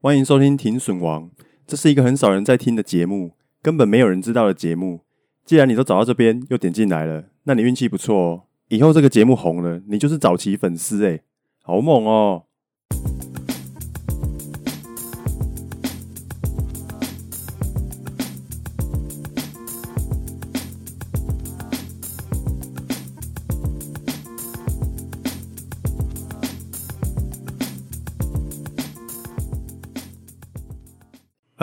欢迎收听停损王，这是一个很少人在听的节目，根本没有人知道的节目。既然你都找到这边又点进来了，那你运气不错哦。以后这个节目红了，你就是早期粉丝诶，好猛哦！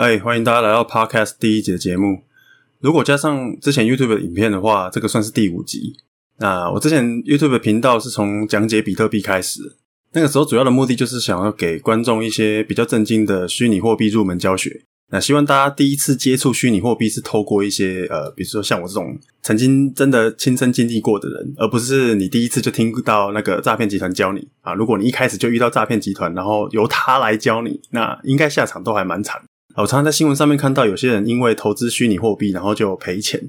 嗨，欢迎大家来到 Podcast 第一集的节目。如果加上之前 YouTube 的影片的话，这个算是第五集。那我之前 YouTube 的频道是从讲解比特币开始，那个时候主要的目的就是想要给观众一些比较正经的虚拟货币入门教学。那希望大家第一次接触虚拟货币是透过一些呃，比如说像我这种曾经真的亲身经历过的人，而不是你第一次就听到那个诈骗集团教你啊。如果你一开始就遇到诈骗集团，然后由他来教你，那应该下场都还蛮惨。我常常在新闻上面看到有些人因为投资虚拟货币，然后就赔钱，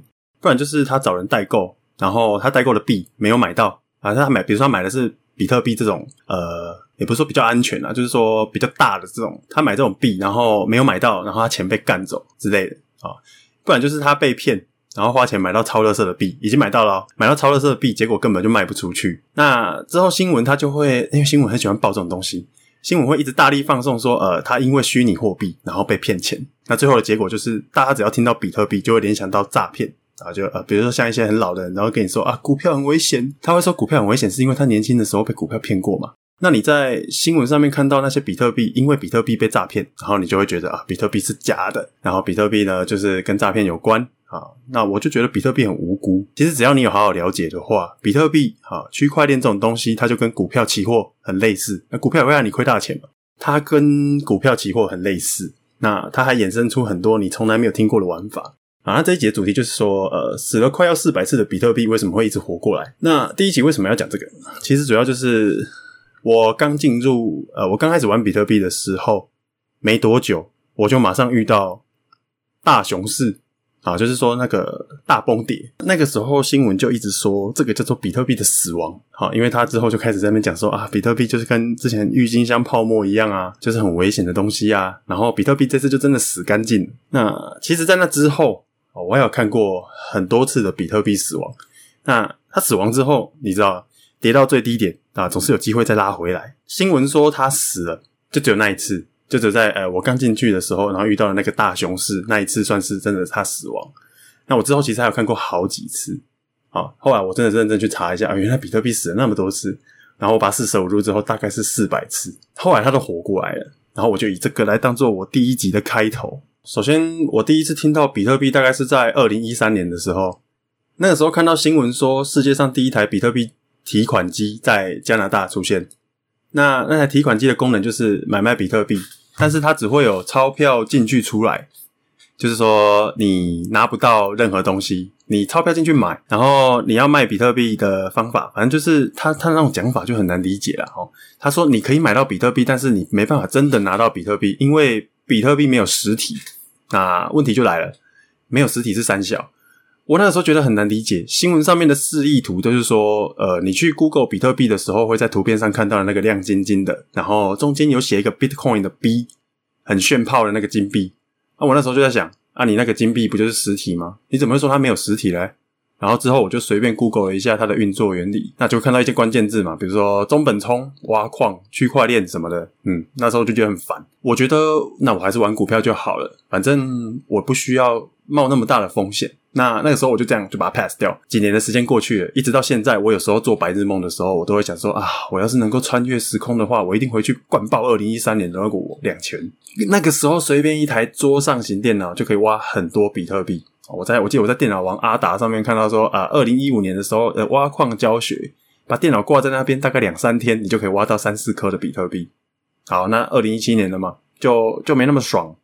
不然就是他找人代购，然后他代购的币没有买到啊，他买，比如说他买的是比特币这种，呃，也不是说比较安全啊，就是说比较大的这种，他买这种币，然后没有买到，然后他钱被干走之类的啊，不然就是他被骗，然后花钱买到超垃圾的币，已经买到了，买到超垃圾的币，结果根本就卖不出去，那之后新闻他就会，因为新闻很喜欢报这种东西。新闻会一直大力放送说，呃，他因为虚拟货币然后被骗钱，那最后的结果就是，大家只要听到比特币就会联想到诈骗啊，就呃，比如说像一些很老的人，然后跟你说啊，股票很危险，他会说股票很危险是因为他年轻的时候被股票骗过嘛。那你在新闻上面看到那些比特币，因为比特币被诈骗，然后你就会觉得啊，比特币是假的，然后比特币呢就是跟诈骗有关。啊，那我就觉得比特币很无辜。其实只要你有好好了解的话，比特币啊，区块链这种东西，它就跟股票期货很类似。那股票也会让你亏大钱嘛？它跟股票期货很类似。那它还衍生出很多你从来没有听过的玩法。啊，那这一集的主题就是说，呃，死了快要四百次的比特币为什么会一直活过来？那第一集为什么要讲这个？其实主要就是我刚进入，呃，我刚开始玩比特币的时候没多久，我就马上遇到大熊市。啊，就是说那个大崩跌，那个时候新闻就一直说这个叫做比特币的死亡。好，因为他之后就开始在那边讲说啊，比特币就是跟之前郁金香泡沫一样啊，就是很危险的东西啊。然后比特币这次就真的死干净。那其实，在那之后，我还有看过很多次的比特币死亡。那他死亡之后，你知道跌到最低点啊，总是有机会再拉回来。新闻说他死了，就只有那一次。就只在呃，我刚进去的时候，然后遇到了那个大熊市，那一次算是真的他死亡。那我之后其实还有看过好几次，好，后来我真的认真去查一下，原来比特币死了那么多次，然后我把四舍五入之后，大概是四百次，后来他都活过来了。然后我就以这个来当做我第一集的开头。首先，我第一次听到比特币大概是在二零一三年的时候，那个时候看到新闻说世界上第一台比特币提款机在加拿大出现。那那台提款机的功能就是买卖比特币，但是它只会有钞票进去出来，就是说你拿不到任何东西。你钞票进去买，然后你要卖比特币的方法，反正就是他他那种讲法就很难理解了哦。他说你可以买到比特币，但是你没办法真的拿到比特币，因为比特币没有实体。那问题就来了，没有实体是三小。我那个时候觉得很难理解，新闻上面的示意图都是说，呃，你去 Google 比特币的时候，会在图片上看到那个亮晶晶的，然后中间有写一个 Bitcoin 的 B，很炫炮的那个金币。啊，我那时候就在想，啊，你那个金币不就是实体吗？你怎么会说它没有实体嘞？然后之后我就随便 Google 了一下它的运作原理，那就看到一些关键字嘛，比如说中本聪、挖矿、区块链什么的。嗯，那时候就觉得很烦。我觉得那我还是玩股票就好了，反正我不需要冒那么大的风险。那那个时候我就这样就把它 pass 掉。几年的时间过去了，一直到现在，我有时候做白日梦的时候，我都会想说啊，我要是能够穿越时空的话，我一定回去灌爆二零一三年的那个我两拳。那个时候随便一台桌上型电脑就可以挖很多比特币。我在我记得我在电脑王阿达上面看到说啊，二零一五年的时候，呃，挖矿教学，把电脑挂在那边，大概两三天，你就可以挖到三四颗的比特币。好，那二零一七年了嘛，就就没那么爽。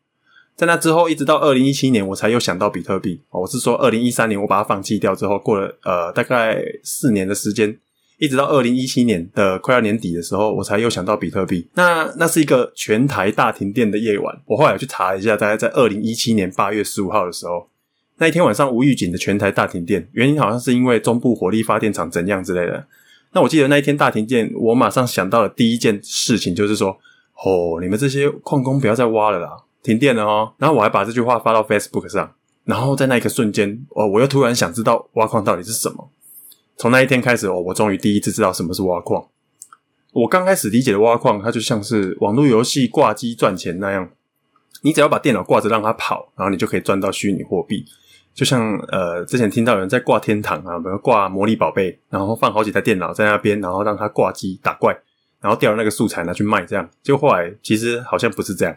在那之后，一直到二零一七年，我才又想到比特币。我是说，二零一三年我把它放弃掉之后，过了呃大概四年的时间，一直到二零一七年的快要年底的时候，我才又想到比特币。那那是一个全台大停电的夜晚。我后来去查一下，大概在二零一七年八月十五号的时候，那一天晚上无预警的全台大停电，原因好像是因为中部火力发电厂怎样之类的。那我记得那一天大停电，我马上想到的第一件事情就是说，哦，你们这些矿工不要再挖了啦，停电了哦。”然后我还把这句话发到 Facebook 上。然后在那一个瞬间，哦，我又突然想知道挖矿到底是什么。从那一天开始，哦，我终于第一次知道什么是挖矿。我刚开始理解的挖矿，它就像是网络游戏挂机赚钱那样，你只要把电脑挂着让它跑，然后你就可以赚到虚拟货币。就像呃，之前听到有人在挂天堂啊，比如挂魔力宝贝，然后放好几台电脑在那边，然后让它挂机打怪，然后调那个素材拿去卖，这样。就后来其实好像不是这样。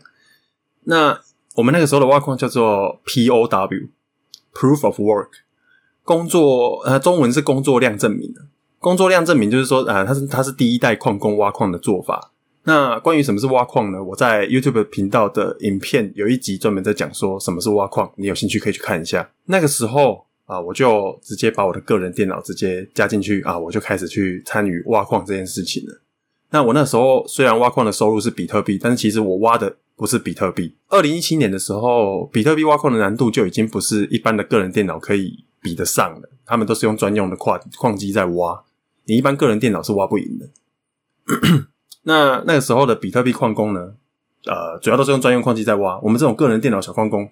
那我们那个时候的挖矿叫做 POW，Proof of Work，工作呃，中文是工作量证明的。工作量证明就是说，呃，它是它是第一代矿工挖矿的做法。那关于什么是挖矿呢？我在 YouTube 频道的影片有一集专门在讲说什么是挖矿，你有兴趣可以去看一下。那个时候啊，我就直接把我的个人电脑直接加进去啊，我就开始去参与挖矿这件事情了。那我那时候虽然挖矿的收入是比特币，但是其实我挖的。不是比特币。二零一七年的时候，比特币挖矿的难度就已经不是一般的个人电脑可以比得上了。他们都是用专用的矿矿机在挖，你一般个人电脑是挖不赢的。那那个时候的比特币矿工呢？呃，主要都是用专用矿机在挖。我们这种个人电脑小矿工，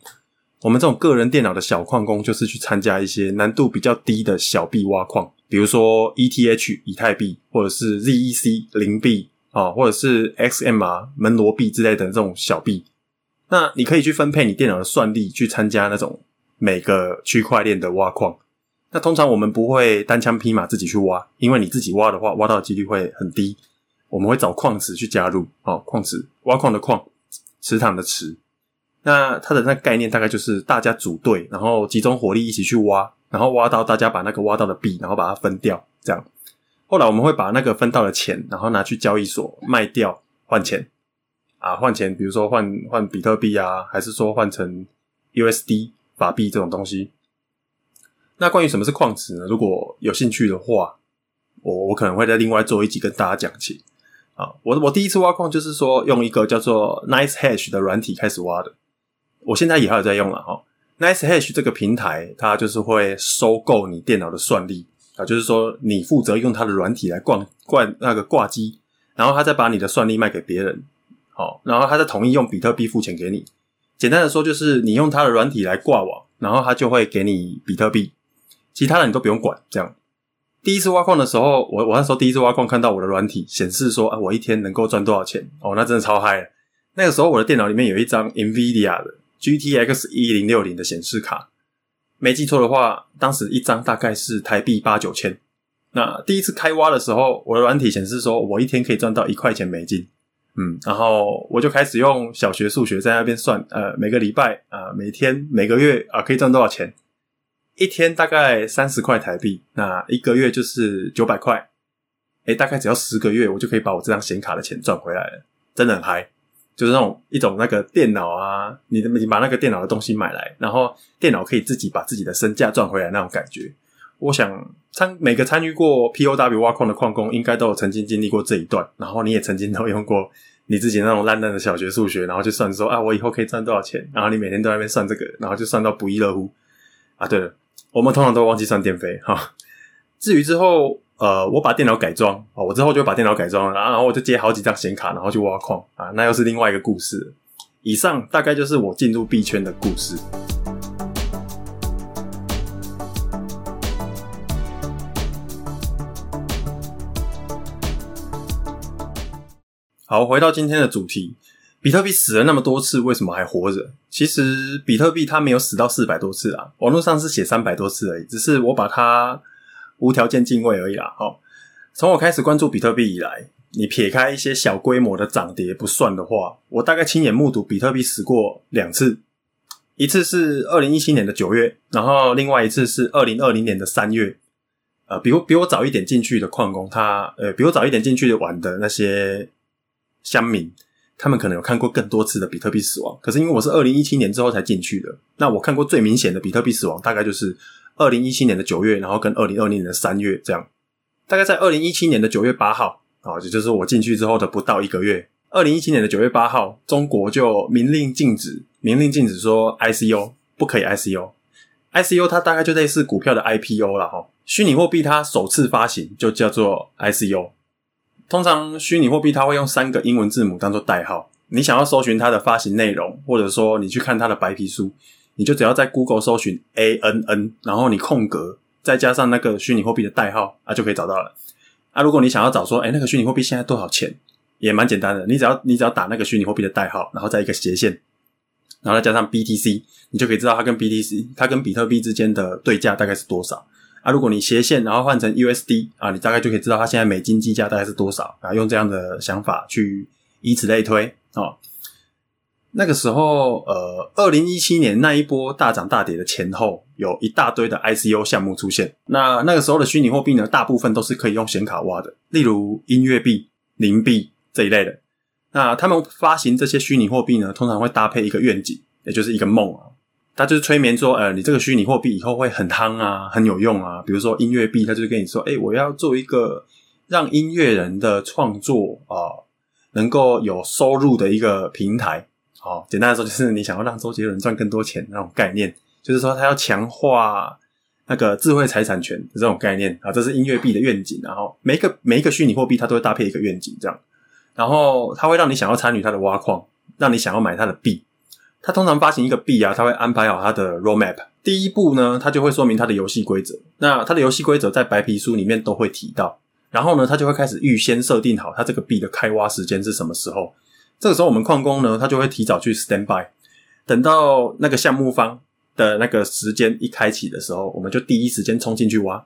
我们这种个人电脑的小矿工，就是去参加一些难度比较低的小币挖矿，比如说 ETH 以太币，或者是 ZEC 零币。啊，或者是 XMR 门罗币之类的这种小币，那你可以去分配你电脑的算力去参加那种每个区块链的挖矿。那通常我们不会单枪匹马自己去挖，因为你自己挖的话，挖到的几率会很低。我们会找矿池去加入，哦，矿池挖矿的矿，池塘的池。那它的那个概念大概就是大家组队，然后集中火力一起去挖，然后挖到大家把那个挖到的币，然后把它分掉，这样。后来我们会把那个分到的钱，然后拿去交易所卖掉换钱啊，换钱，比如说换换比特币啊，还是说换成 USD 法币这种东西。那关于什么是矿池呢？如果有兴趣的话，我我可能会在另外做一集跟大家讲起啊。我我第一次挖矿就是说用一个叫做 NiceHash 的软体开始挖的，我现在也还有在用了哈。NiceHash 这个平台它就是会收购你电脑的算力。啊，就是说你负责用它的软体来挂挂那个挂机，然后他再把你的算力卖给别人，好，然后他再同意用比特币付钱给你。简单的说，就是你用他的软体来挂网，然后他就会给你比特币，其他的你都不用管。这样，第一次挖矿的时候，我我那时候第一次挖矿，看到我的软体显示说啊，我一天能够赚多少钱？哦，那真的超嗨！那个时候我的电脑里面有一张 NVIDIA 的 GTX 一零六零的显示卡。没记错的话，当时一张大概是台币八九千。那第一次开挖的时候，我的软体显示说我一天可以赚到一块钱美金。嗯，然后我就开始用小学数学在那边算，呃，每个礼拜啊、呃，每天、每个月啊、呃，可以赚多少钱？一天大概三十块台币，那一个月就是九百块。诶，大概只要十个月，我就可以把我这张显卡的钱赚回来了，真的很嗨。就是那种一种那个电脑啊，你你把那个电脑的东西买来，然后电脑可以自己把自己的身价赚回来那种感觉。我想参每个参与过 POW 挖矿的矿工，应该都有曾经经历过这一段。然后你也曾经都用过你自己那种烂烂的小学数学，然后就算说啊，我以后可以赚多少钱。然后你每天都在那边算这个，然后就算到不亦乐乎啊。对了，我们通常都忘记算电费哈。至于之后。呃，我把电脑改装哦，我之后就把电脑改装了，然后我就接好几张显卡，然后去挖矿啊，那又是另外一个故事。以上大概就是我进入币圈的故事。好，回到今天的主题，比特币死了那么多次，为什么还活着？其实比特币它没有死到四百多次啊，网络上是写三百多次而已，只是我把它。无条件敬畏而已啦。好，从我开始关注比特币以来，你撇开一些小规模的涨跌不算的话，我大概亲眼目睹比特币死过两次。一次是二零一七年的九月，然后另外一次是二零二零年的三月。呃，比我比我早一点进去的矿工，他呃比我早一点进去的玩的那些乡民，他们可能有看过更多次的比特币死亡。可是因为我是二零一七年之后才进去的，那我看过最明显的比特币死亡，大概就是。二零一七年的九月，然后跟二零二零年的三月这样，大概在二零一七年的九月八号啊，也就是我进去之后的不到一个月。二零一七年的九月八号，中国就明令禁止，明令禁止说 ICO 不可以 ICO，ICO 它大概就类似股票的 IPO 了哈。虚拟货币它首次发行就叫做 ICO，通常虚拟货币它会用三个英文字母当做代号。你想要搜寻它的发行内容，或者说你去看它的白皮书，你就只要在 Google 搜寻 ANN，然后你空格再加上那个虚拟货币的代号啊，就可以找到了。啊，如果你想要找说，哎，那个虚拟货币现在多少钱，也蛮简单的。你只要你只要打那个虚拟货币的代号，然后再一个斜线，然后再加上 BTC，你就可以知道它跟 BTC，它跟比特币之间的对价大概是多少。啊，如果你斜线然后换成 USD 啊，你大概就可以知道它现在美金计价大概是多少啊。用这样的想法去以此类推。哦，那个时候，呃，二零一七年那一波大涨大跌的前后，有一大堆的 ICO 项目出现。那那个时候的虚拟货币呢，大部分都是可以用显卡挖的，例如音乐币、灵币这一类的。那他们发行这些虚拟货币呢，通常会搭配一个愿景，也就是一个梦啊，他就是催眠说，呃，你这个虚拟货币以后会很夯啊，很有用啊。比如说音乐币，他就跟你说，诶，我要做一个让音乐人的创作啊。能够有收入的一个平台，好，简单来说就是你想要让周杰伦赚更多钱那种概念，就是说他要强化那个智慧财产权的这种概念啊，这是音乐币的愿景。然后每一个每一个虚拟货币，它都会搭配一个愿景，这样，然后它会让你想要参与它的挖矿，让你想要买它的币。它通常发行一个币啊，它会安排好它的 roadmap。第一步呢，它就会说明它的游戏规则。那它的游戏规则在白皮书里面都会提到。然后呢，他就会开始预先设定好他这个币的开挖时间是什么时候。这个时候，我们矿工呢，他就会提早去 stand by，等到那个项目方的那个时间一开启的时候，我们就第一时间冲进去挖。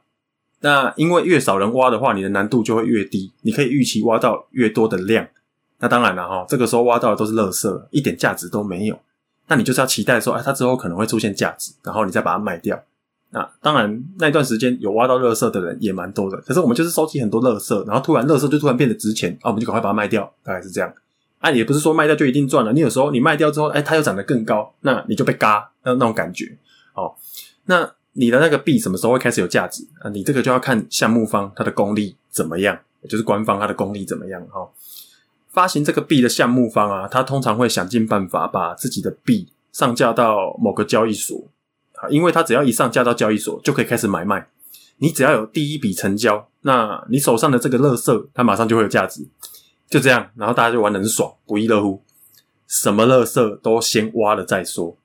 那因为越少人挖的话，你的难度就会越低，你可以预期挖到越多的量。那当然了哈，这个时候挖到的都是垃圾，一点价值都没有。那你就是要期待说，哎，它之后可能会出现价值，然后你再把它卖掉。那当然，那段时间有挖到垃圾的人也蛮多的。可是我们就是收集很多垃圾，然后突然垃圾就突然变得值钱啊，我们就赶快把它卖掉，大概是这样。啊，也不是说卖掉就一定赚了。你有时候你卖掉之后，哎，它又涨得更高，那你就被嘎，那那种感觉。哦，那你的那个币什么时候会开始有价值啊？你这个就要看项目方它的功力怎么样，就是官方它的功力怎么样。哈、哦，发行这个币的项目方啊，他通常会想尽办法把自己的币上架到某个交易所。啊，因为他只要一上架到交易所，就可以开始买卖。你只要有第一笔成交，那你手上的这个垃圾，它马上就会有价值。就这样，然后大家就玩得很爽，不亦乐乎。什么垃圾都先挖了再说。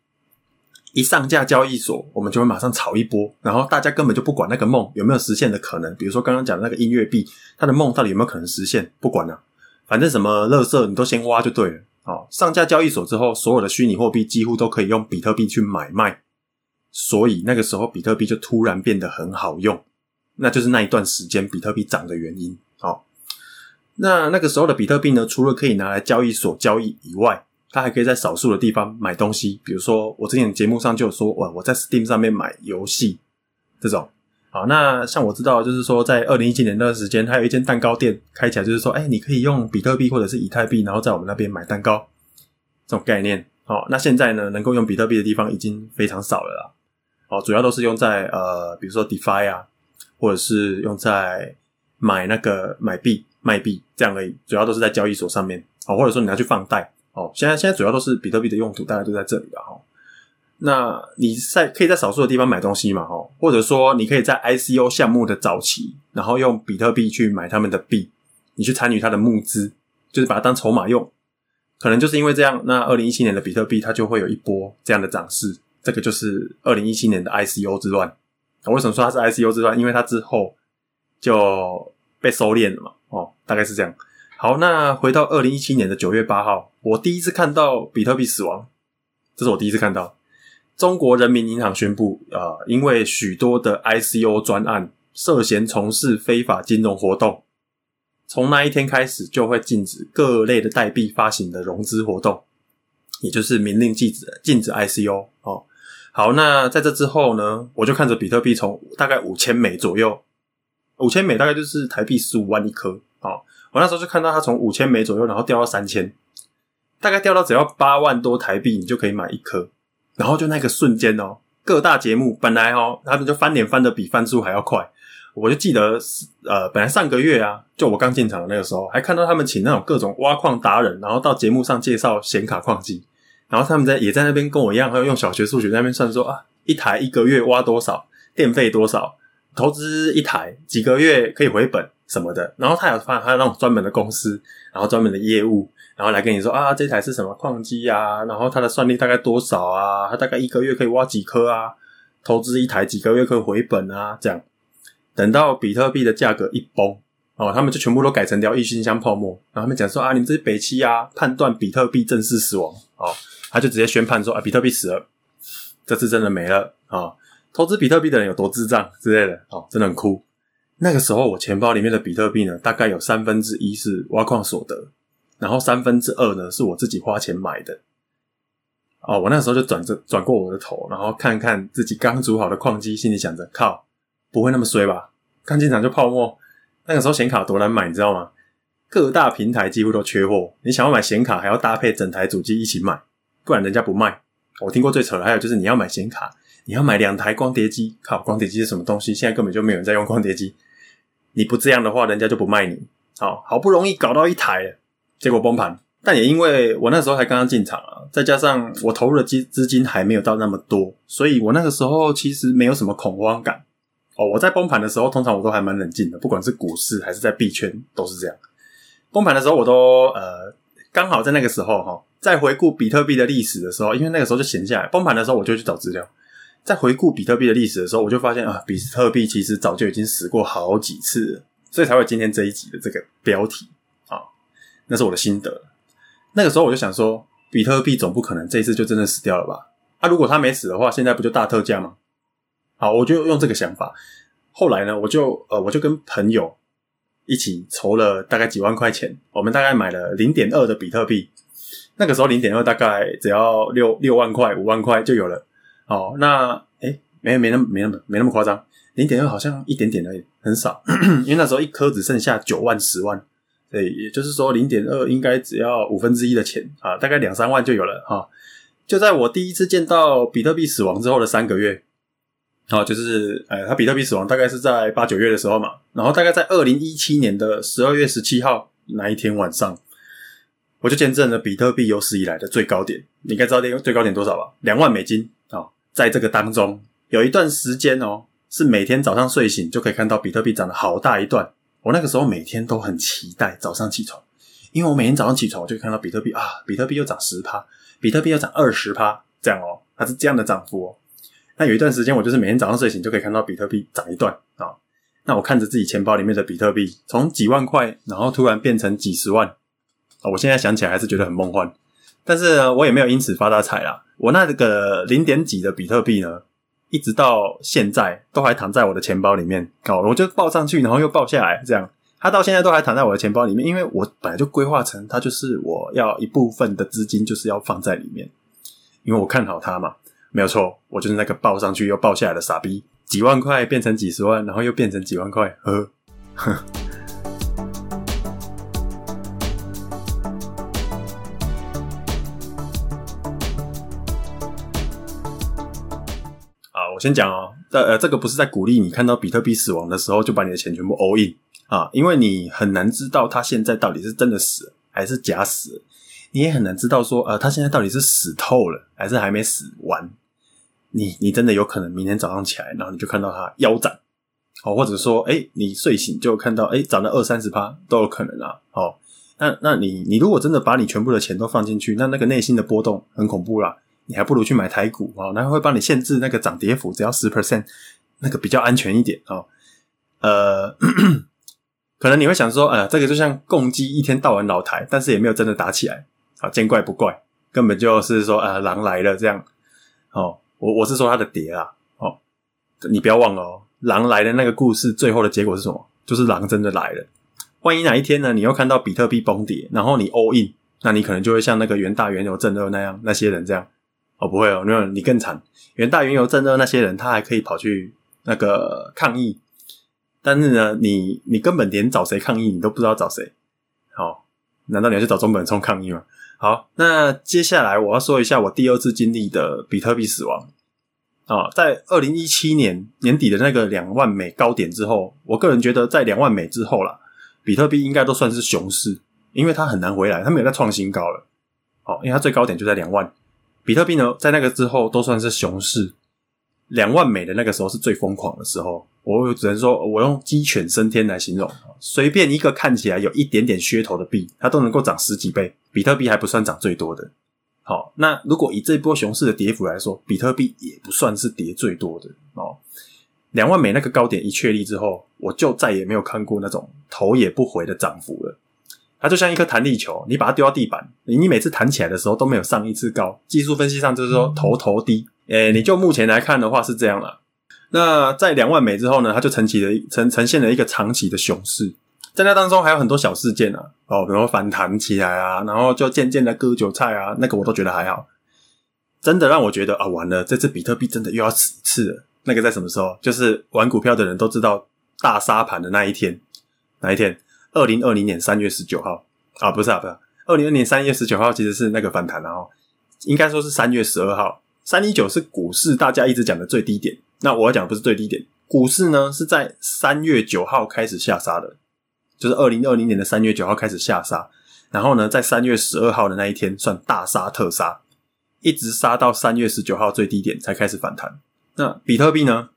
一上架交易所，我们就会马上炒一波，然后大家根本就不管那个梦有没有实现的可能。比如说刚刚讲的那个音乐币，它的梦到底有没有可能实现？不管了，反正什么垃圾你都先挖就对了。好，上架交易所之后，所有的虚拟货币几乎都可以用比特币去买卖。所以那个时候，比特币就突然变得很好用，那就是那一段时间比特币涨的原因。好，那那个时候的比特币呢，除了可以拿来交易所交易以外，它还可以在少数的地方买东西，比如说我之前节目上就有说，哇，我在 Steam 上面买游戏这种。好，那像我知道，就是说在二零一七年那段时间，它有一间蛋糕店开起来，就是说，哎，你可以用比特币或者是以太币，然后在我们那边买蛋糕这种概念。好，那现在呢，能够用比特币的地方已经非常少了啦。哦，主要都是用在呃，比如说 DeFi 啊，或者是用在买那个买币卖币这样而已。主要都是在交易所上面哦，或者说你要去放贷哦。现在现在主要都是比特币的用途，大概都在这里了哈。那你在可以在少数的地方买东西嘛哈，或者说你可以在 ICO 项目的早期，然后用比特币去买他们的币，你去参与它的募资，就是把它当筹码用。可能就是因为这样，那二零一七年的比特币它就会有一波这样的涨势。这个就是二零一七年的 ICO 之乱。为什么说它是 ICO 之乱？因为它之后就被收敛了嘛。哦，大概是这样。好，那回到二零一七年的九月八号，我第一次看到比特币死亡，这是我第一次看到。中国人民银行宣布，啊、呃，因为许多的 ICO 专案涉嫌从事非法金融活动，从那一天开始就会禁止各类的代币发行的融资活动，也就是明令禁止禁止 ICO 哦。好，那在这之后呢，我就看着比特币从大概五千美左右，五千美大概就是台币十五万一颗哦。我那时候就看到它从五千枚左右，然后掉到三千，大概掉到只要八万多台币，你就可以买一颗。然后就那个瞬间哦，各大节目本来哦，他们就翻脸翻的比翻书还要快。我就记得呃，本来上个月啊，就我刚进场的那个时候，还看到他们请那种各种挖矿达人，然后到节目上介绍显卡矿机。然后他们在也在那边跟我一样，还有用小学数学在那边算说啊，一台一个月挖多少，电费多少，投资一台几个月可以回本什么的。然后他有发他那种专门的公司，然后专门的业务，然后来跟你说啊，这台是什么矿机啊，然后它的算力大概多少啊，它大概一个月可以挖几颗啊，投资一台几个月可以回本啊，这样。等到比特币的价格一崩哦，他们就全部都改成掉郁金香泡沫，然后他们讲说啊，你们这些北七啊，判断比特币正式死亡哦，他就直接宣判说啊，比特币死了，这次真的没了啊。哦投资比特币的人有多智障之类的哦，真的很酷。那个时候我钱包里面的比特币呢，大概有三分之一是挖矿所得，然后三分之二呢是我自己花钱买的。哦，我那时候就转着转过我的头，然后看看自己刚组好的矿机，心里想着：靠，不会那么衰吧？刚进场就泡沫。那个时候显卡多难买，你知道吗？各大平台几乎都缺货，你想要买显卡还要搭配整台主机一起买，不然人家不卖。我听过最扯的还有就是你要买显卡。你要买两台光碟机，靠，光碟机是什么东西？现在根本就没有人在用光碟机。你不这样的话，人家就不卖你。好，好不容易搞到一台了，结果崩盘。但也因为我那时候才刚刚进场啊，再加上我投入的资资金还没有到那么多，所以我那个时候其实没有什么恐慌感。哦，我在崩盘的时候，通常我都还蛮冷静的，不管是股市还是在币圈都是这样。崩盘的时候，我都呃刚好在那个时候哈，在回顾比特币的历史的时候，因为那个时候就闲下来。崩盘的时候，我就去找资料。在回顾比特币的历史的时候，我就发现啊，比特币其实早就已经死过好几次了，所以才会今天这一集的这个标题啊，那是我的心得。那个时候我就想说，比特币总不可能这一次就真的死掉了吧？啊，如果它没死的话，现在不就大特价吗？好，我就用这个想法。后来呢，我就呃，我就跟朋友一起筹了大概几万块钱，我们大概买了零点二的比特币。那个时候零点二大概只要六六万块、五万块就有了。哦，那诶没没那么没那么没那么夸张，零点二好像一点点而已，很少。因为那时候一颗只剩下九万、十万，所以也就是说零点二应该只要五分之一的钱啊，大概两三万就有了哈、就在我第一次见到比特币死亡之后的三个月，啊，就是呃，它比特币死亡大概是在八九月的时候嘛，然后大概在二零一七年的十二月十七号那一天晚上，我就见证了比特币有史以来的最高点。你应该知道那个最高点多少吧？两万美金。在这个当中，有一段时间哦，是每天早上睡醒就可以看到比特币涨了好大一段。我那个时候每天都很期待早上起床，因为我每天早上起床我就看到比特币啊，比特币又涨十趴，比特币又涨二十趴，这样哦，它是这样的涨幅哦。那有一段时间我就是每天早上睡醒就可以看到比特币涨一段啊。那我看着自己钱包里面的比特币从几万块，然后突然变成几十万啊，我现在想起来还是觉得很梦幻。但是呢，我也没有因此发大财啦。我那个零点几的比特币呢，一直到现在都还躺在我的钱包里面。哦，我就报上去，然后又报下来，这样它到现在都还躺在我的钱包里面。因为我本来就规划成它就是我要一部分的资金就是要放在里面，因为我看好它嘛。没有错，我就是那个报上去又报下来的傻逼，几万块变成几十万，然后又变成几万块，呵呵。先讲哦，呃，这个不是在鼓励你看到比特币死亡的时候就把你的钱全部 all in 啊，因为你很难知道它现在到底是真的死还是假死，你也很难知道说，呃，它现在到底是死透了还是还没死完。你你真的有可能明天早上起来，然后你就看到它腰斩，哦，或者说，哎，你睡醒就看到，哎，涨了二三十趴都有可能啊。哦，那那你你如果真的把你全部的钱都放进去，那那个内心的波动很恐怖啦。你还不如去买台股啊，然后会帮你限制那个涨跌幅，只要十 percent，那个比较安全一点啊。呃，可能你会想说，呃，这个就像共机一天到晚老台，但是也没有真的打起来啊，见怪不怪，根本就是说，呃，狼来了这样。哦，我我是说它的跌啊，哦，你不要忘了哦，狼来的那个故事最后的结果是什么？就是狼真的来了。万一哪一天呢，你又看到比特币崩跌，然后你 all in，那你可能就会像那个元大原油正二那样，那些人这样。哦，不会哦，没有你更惨。元大原油正热那些人，他还可以跑去那个抗议，但是呢，你你根本连找谁抗议，你都不知道找谁。好，难道你要去找中本聪抗议吗？好，那接下来我要说一下我第二次经历的比特币死亡。啊，在二零一七年年底的那个两万美高点之后，我个人觉得在两万美之后啦，比特币应该都算是熊市，因为它很难回来，它没有再创新高了。好，因为它最高点就在两万。比特币呢，在那个之后都算是熊市，两万美的那个时候是最疯狂的时候，我只能说我用鸡犬升天来形容，随便一个看起来有一点点噱头的币，它都能够涨十几倍。比特币还不算涨最多的。好，那如果以这波熊市的跌幅来说，比特币也不算是跌最多的哦。两万美那个高点一确立之后，我就再也没有看过那种头也不回的涨幅了。它就像一颗弹力球，你把它丢到地板，你你每次弹起来的时候都没有上一次高。技术分析上就是说头头低，诶，你就目前来看的话是这样啦。那在两万美之后呢，它就呈起了呈呈现了一个长期的熊市。在那当中还有很多小事件啊，哦，比如说反弹起来啊，然后就渐渐的割韭菜啊，那个我都觉得还好。真的让我觉得啊，完了，这次比特币真的又要死一次了。那个在什么时候？就是玩股票的人都知道大杀盘的那一天，哪一天？二零二零年三月十九号啊，不是啊，不是，二零二零年三月十九号其实是那个反弹，然后应该说是三月十二号，三一九是股市大家一直讲的最低点。那我要讲不是最低点，股市呢是在三月九号开始下杀的。就是二零二零年的三月九号开始下杀，然后呢，在三月十二号的那一天算大杀特杀，一直杀到三月十九号最低点才开始反弹。那比特币呢？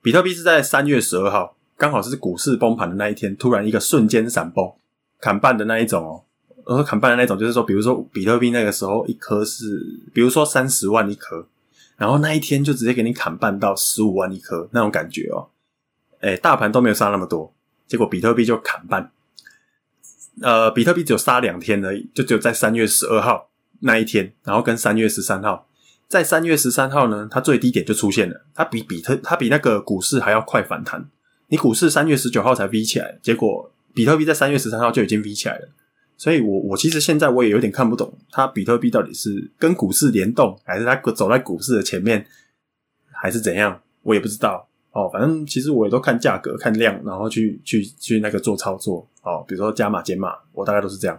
比特币是在三月十二号，刚好是股市崩盘的那一天，突然一个瞬间闪崩，砍半的那一种哦。我说砍半的那种，就是说，比如说比特币那个时候一颗是，比如说三十万一颗，然后那一天就直接给你砍半到十五万一颗那种感觉哦。哎，大盘都没有杀那么多。结果比特币就砍半，呃，比特币只有杀两天而已，就只有在三月十二号那一天，然后跟三月十三号，在三月十三号呢，它最低点就出现了，它比比特它比那个股市还要快反弹。你股市三月十九号才 V 起来，结果比特币在三月十三号就已经 V 起来了。所以我我其实现在我也有点看不懂，它比特币到底是跟股市联动，还是它走在股市的前面，还是怎样，我也不知道。哦，反正其实我也都看价格、看量，然后去去去那个做操作。哦，比如说加码减码，我大概都是这样。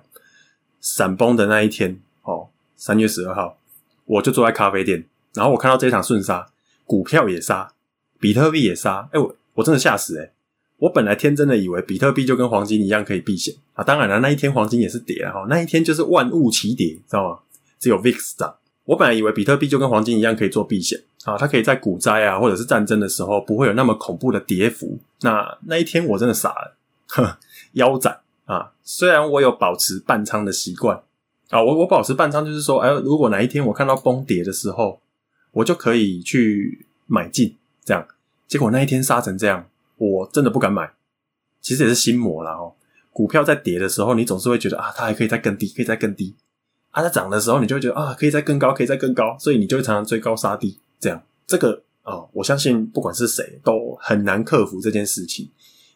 闪崩的那一天，哦，三月十二号，我就坐在咖啡店，然后我看到这一场顺杀，股票也杀，比特币也杀，哎，我我真的吓死诶、我本来天真的以为比特币就跟黄金一样可以避险啊，当然了，那一天黄金也是跌啊，哈，那一天就是万物齐跌，知道吗？只有 VIX 涨。我本来以为比特币就跟黄金一样可以做避险啊，它可以在股灾啊或者是战争的时候不会有那么恐怖的跌幅。那那一天我真的傻了，呵，腰斩啊！虽然我有保持半仓的习惯啊，我我保持半仓就是说，哎，如果哪一天我看到崩跌的时候，我就可以去买进，这样。结果那一天杀成这样，我真的不敢买。其实也是心魔啦哦。股票在跌的时候，你总是会觉得啊，它还可以再更低，可以再更低。它在涨的时候，你就会觉得啊，可以再更高，可以再更高，所以你就会常常追高杀低，这样这个哦，我相信不管是谁都很难克服这件事情。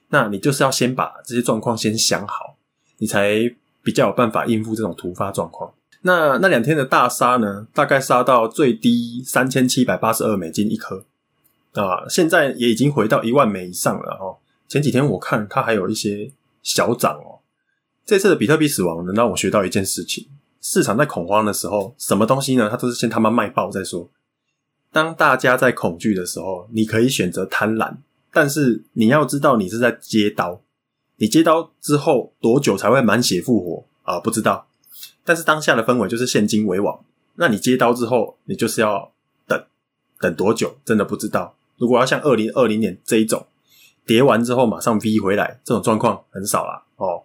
那你就是要先把这些状况先想好，你才比较有办法应付这种突发状况。那那两天的大杀呢，大概杀到最低三千七百八十二美金一颗啊，现在也已经回到一万美以上了哦。前几天我看它还有一些小涨哦。这次的比特币死亡能让我学到一件事情。市场在恐慌的时候，什么东西呢？它都是先他妈卖爆再说。当大家在恐惧的时候，你可以选择贪婪，但是你要知道你是在接刀。你接刀之后多久才会满血复活啊、不知道。但是当下的氛围就是现金为王。那你接刀之后，你就是要等，等多久？真的不知道。如果要像二零二零年这一种跌完之后马上 V 回来，这种状况很少啦。哦。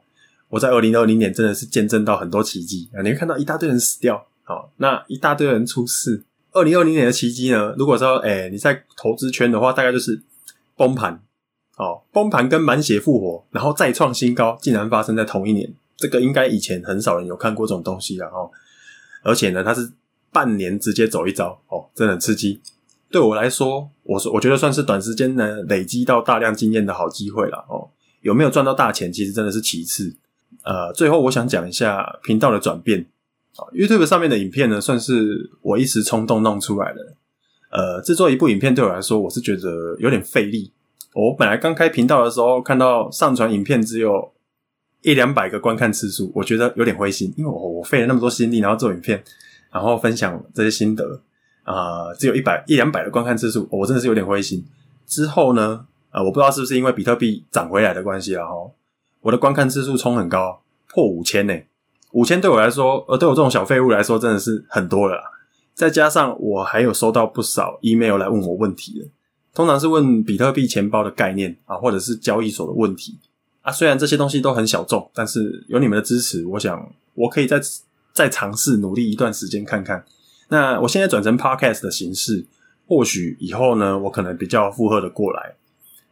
我在二零二零年真的是见证到很多奇迹啊！你会看到一大堆人死掉，好，那一大堆人出事。二零二零年的奇迹呢？如果说，哎、你在投资圈的话，大概就是崩盘，哦，崩盘跟满血复活，然后再创新高，竟然发生在同一年。这个应该以前很少人有看过这种东西了哦。而且呢，它是半年直接走一遭，哦，真的很刺激。对我来说，我说我觉得算是短时间呢累积到大量经验的好机会了哦。有没有赚到大钱，其实真的是其次。呃，最后我想讲一下频道的转变。YouTube 上面的影片呢，算是我一时冲动弄出来的。呃，制作一部影片对我来说，我是觉得有点费力。我本来刚开频道的时候，看到上传影片只有一两百个观看次数，我觉得有点灰心，因为我我费了那么多心力，然后做影片，然后分享这些心得，呃，只有一百一两百的观看次数，我真的是有点灰心。之后呢，呃，我不知道是不是因为比特币涨回来的关系啊，哈。我的观看次数冲很高，破五千呢。五千对我来说，呃，对我这种小废物来说，真的是很多了。再加上我还有收到不少 email 来问我问题的，通常是问比特币钱包的概念啊，或者是交易所的问题啊。虽然这些东西都很小众，但是有你们的支持，我想我可以再再尝试努力一段时间看看。那我现在转成 podcast 的形式，或许以后呢，我可能比较负荷的过来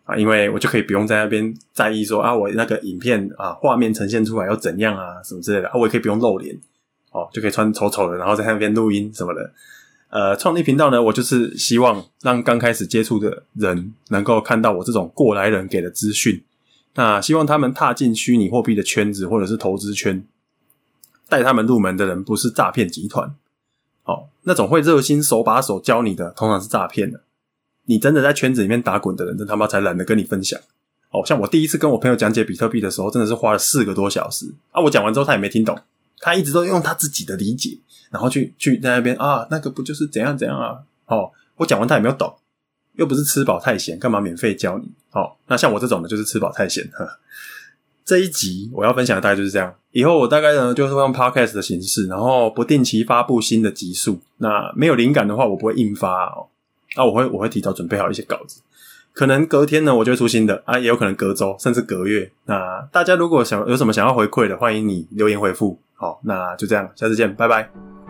啊，因为我就可以不用在那边在意说啊，我那个影片啊画面呈现出来要怎样啊什么之类的啊，我也可以不用露脸哦，就可以穿丑丑的，然后在那边录音什么的。呃，创立频道呢，我就是希望让刚开始接触的人能够看到我这种过来人给的资讯，那希望他们踏进虚拟货币的圈子或者是投资圈，带他们入门的人不是诈骗集团，哦，那种会热心手把手教你的，通常是诈骗的。你真的在圈子里面打滚的人，真他妈才懒得跟你分享。哦，像我第一次跟我朋友讲解比特币的时候，真的是花了四个多小时啊！我讲完之后，他也没听懂，他一直都用他自己的理解。然后去去在那边啊，那个不就是怎样怎样啊？哦，我讲完他也没有懂，又不是吃饱太闲，干嘛免费教你？哦，那像我这种的，就是吃饱太闲。这一集我要分享的大概就是这样。以后我大概呢，就是会用 podcast 的形式，然后不定期发布新的集数。那没有灵感的话，我不会印发哦。啊，我会我会提早准备好一些稿子，可能隔天呢，我就会出新的啊，也有可能隔周甚至隔月。那大家如果想有什么想要回馈的，欢迎你留言回复。好，那就这样，下次见，拜拜。